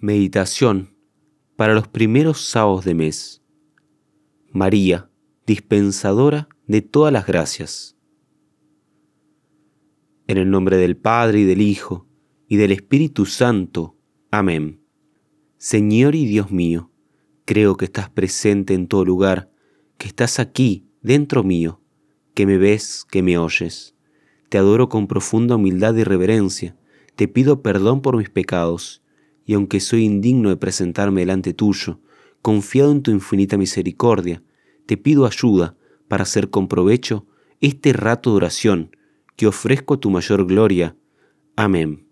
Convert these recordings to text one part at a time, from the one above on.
Meditación para los primeros sábados de mes. María, dispensadora de todas las gracias. En el nombre del Padre y del Hijo y del Espíritu Santo. Amén. Señor y Dios mío, creo que estás presente en todo lugar, que estás aquí, dentro mío, que me ves, que me oyes. Te adoro con profunda humildad y reverencia, te pido perdón por mis pecados y aunque soy indigno de presentarme delante tuyo, confiado en tu infinita misericordia, te pido ayuda para hacer con provecho este rato de oración que ofrezco a tu mayor gloria. Amén.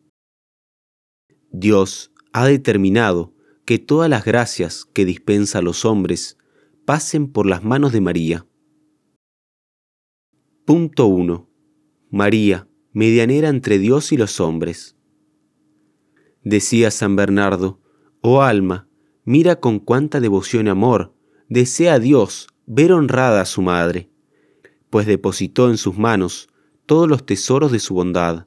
Dios ha determinado que todas las gracias que dispensa a los hombres pasen por las manos de María. Punto 1. María, medianera entre Dios y los hombres. Decía San Bernardo, oh alma, mira con cuánta devoción y amor desea Dios ver honrada a su madre, pues depositó en sus manos todos los tesoros de su bondad,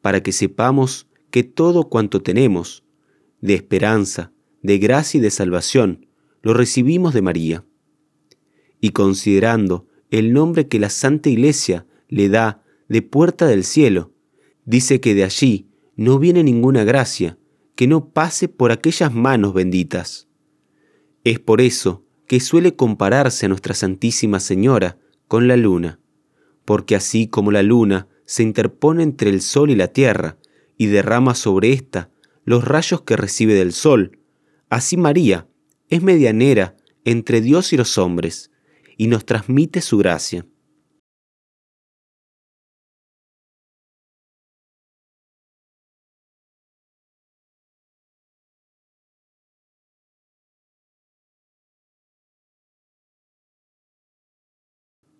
para que sepamos que todo cuanto tenemos, de esperanza, de gracia y de salvación, lo recibimos de María. Y considerando el nombre que la Santa Iglesia le da de puerta del cielo, dice que de allí no viene ninguna gracia que no pase por aquellas manos benditas. Es por eso que suele compararse a Nuestra Santísima Señora con la luna, porque así como la luna se interpone entre el sol y la tierra y derrama sobre ésta los rayos que recibe del sol, así María es medianera entre Dios y los hombres y nos transmite su gracia.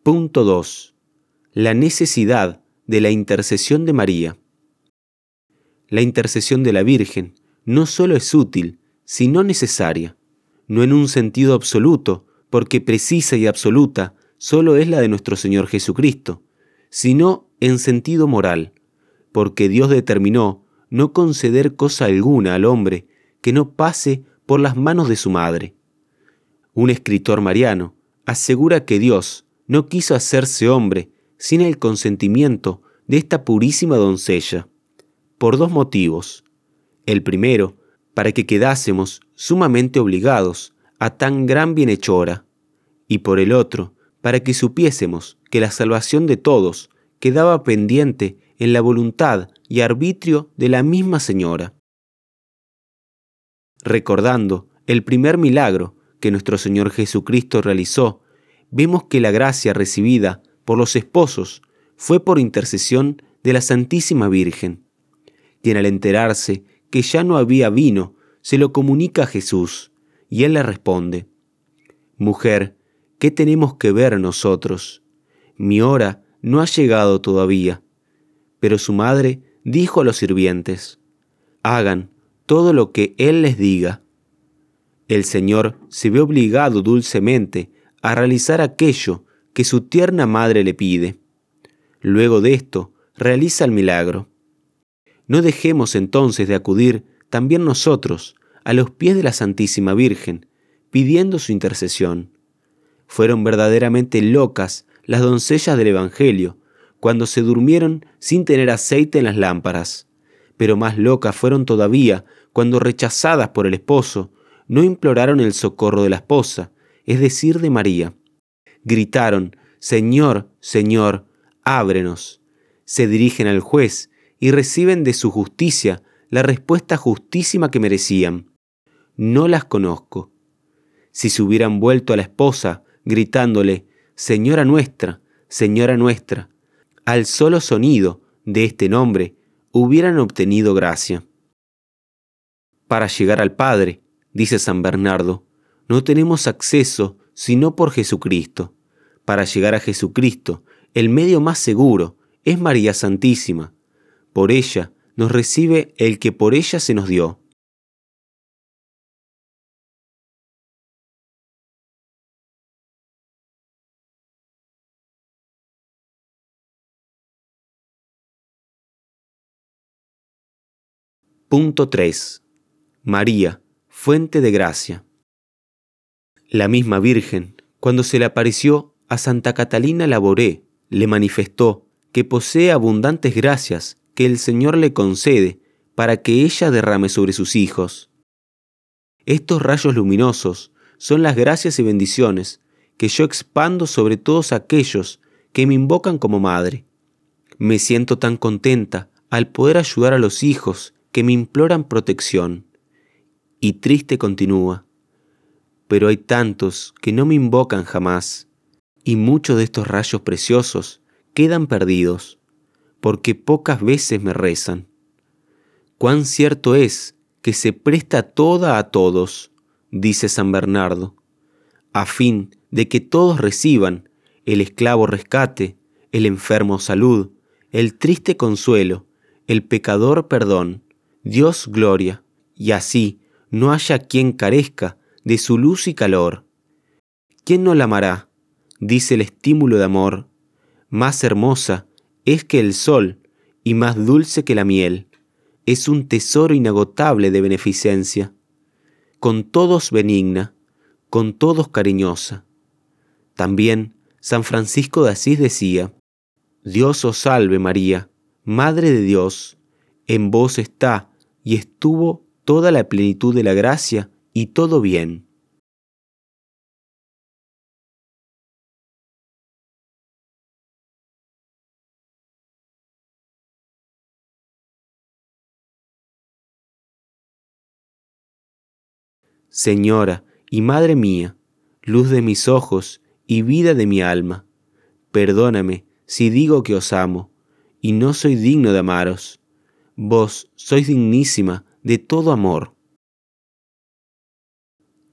Punto 2. La necesidad de la intercesión de María. La intercesión de la Virgen no solo es útil, sino necesaria, no en un sentido absoluto, porque precisa y absoluta solo es la de nuestro Señor Jesucristo, sino en sentido moral, porque Dios determinó no conceder cosa alguna al hombre que no pase por las manos de su madre. Un escritor mariano asegura que Dios, no quiso hacerse hombre sin el consentimiento de esta purísima doncella, por dos motivos. El primero, para que quedásemos sumamente obligados a tan gran bienhechora, y por el otro, para que supiésemos que la salvación de todos quedaba pendiente en la voluntad y arbitrio de la misma Señora. Recordando el primer milagro que nuestro Señor Jesucristo realizó vemos que la gracia recibida por los esposos fue por intercesión de la Santísima Virgen, quien al enterarse que ya no había vino, se lo comunica a Jesús, y él le responde, Mujer, ¿qué tenemos que ver nosotros? Mi hora no ha llegado todavía. Pero su madre dijo a los sirvientes, Hagan todo lo que él les diga. El Señor se ve obligado dulcemente a realizar aquello que su tierna madre le pide. Luego de esto, realiza el milagro. No dejemos entonces de acudir también nosotros a los pies de la Santísima Virgen, pidiendo su intercesión. Fueron verdaderamente locas las doncellas del Evangelio cuando se durmieron sin tener aceite en las lámparas, pero más locas fueron todavía cuando rechazadas por el esposo, no imploraron el socorro de la esposa, es decir, de María. Gritaron, Señor, Señor, ábrenos. Se dirigen al juez y reciben de su justicia la respuesta justísima que merecían. No las conozco. Si se hubieran vuelto a la esposa gritándole, Señora nuestra, Señora nuestra, al solo sonido de este nombre, hubieran obtenido gracia. Para llegar al Padre, dice San Bernardo, no tenemos acceso sino por Jesucristo. Para llegar a Jesucristo, el medio más seguro es María Santísima. Por ella nos recibe el que por ella se nos dio. Punto 3. María, fuente de gracia. La misma Virgen, cuando se le apareció a Santa Catalina Laboré, le manifestó que posee abundantes gracias que el Señor le concede para que ella derrame sobre sus hijos. Estos rayos luminosos son las gracias y bendiciones que yo expando sobre todos aquellos que me invocan como madre. Me siento tan contenta al poder ayudar a los hijos que me imploran protección. Y triste continúa. Pero hay tantos que no me invocan jamás, y muchos de estos rayos preciosos quedan perdidos, porque pocas veces me rezan. Cuán cierto es que se presta toda a todos, dice San Bernardo, a fin de que todos reciban el esclavo rescate, el enfermo salud, el triste consuelo, el pecador perdón, Dios gloria, y así no haya quien carezca de su luz y calor. ¿Quién no la amará? dice el estímulo de amor. Más hermosa es que el sol y más dulce que la miel. Es un tesoro inagotable de beneficencia. Con todos benigna, con todos cariñosa. También San Francisco de Asís decía, Dios os salve María, Madre de Dios, en vos está y estuvo toda la plenitud de la gracia y todo bien. Señora y Madre mía, luz de mis ojos y vida de mi alma. Perdóname si digo que os amo, y no soy digno de amaros. Vos sois dignísima de todo amor.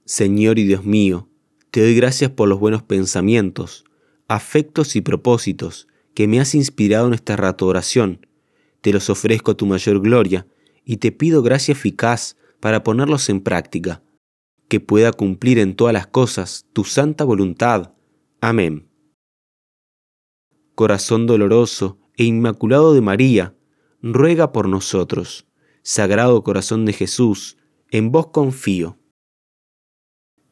Señor y Dios mío, te doy gracias por los buenos pensamientos, afectos y propósitos que me has inspirado en esta rato oración. Te los ofrezco a tu mayor gloria y te pido gracia eficaz para ponerlos en práctica, que pueda cumplir en todas las cosas tu santa voluntad Amén. Corazón doloroso e inmaculado de María, ruega por nosotros. Sagrado Corazón de Jesús, en vos confío.